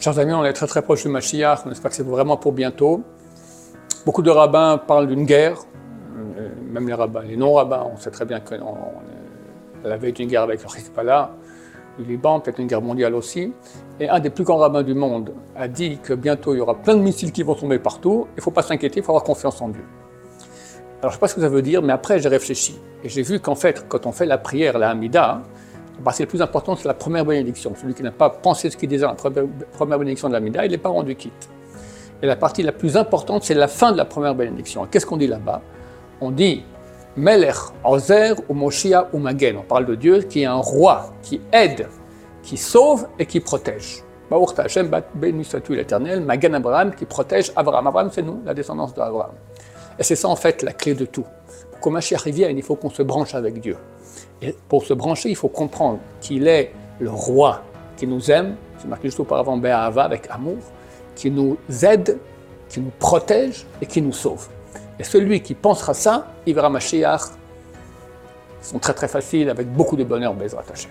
Chers amis, on est très très proche du Mashiach, on espère que c'est vraiment pour bientôt. Beaucoup de rabbins parlent d'une guerre, euh, même les rabbins, les non-rabbins, on sait très bien qu'on à la veille d'une guerre avec le Hezbollah, du Liban, peut-être une guerre mondiale aussi. Et un des plus grands rabbins du monde a dit que bientôt il y aura plein de missiles qui vont tomber partout, il ne faut pas s'inquiéter, il faut avoir confiance en Dieu. Alors je ne sais pas ce que ça veut dire, mais après j'ai réfléchi. Et j'ai vu qu'en fait, quand on fait la prière, la Hamida, la partie la plus importante, c'est la première bénédiction. Celui qui n'a pas pensé ce qu'il disait dans la première bénédiction de la Hamida, il n'est pas rendu quitte. Et la partie la plus importante, c'est la fin de la première bénédiction. Qu'est-ce qu'on dit là-bas? On dit Melech, Ozer ou Moshia ou Magen. On parle de Dieu qui est un roi, qui aide, qui sauve et qui protège. Baruch Hashem, béni soit-tu l'éternel, Magen Abraham, qui protège Abraham. Abraham, c'est nous, la descendance d'Abraham. Et c'est ça en fait la clé de tout. Pour que Mashiach revienne, il faut qu'on se branche avec Dieu. Et pour se brancher, il faut comprendre qu'il est le roi qui nous aime, c'est marqué juste auparavant Be'ahava avec amour, qui nous aide, qui nous protège et qui nous sauve. Et celui qui pensera ça, il verra Mashiach. Ils sont très très faciles avec beaucoup de bonheur, Bezrat Hashem.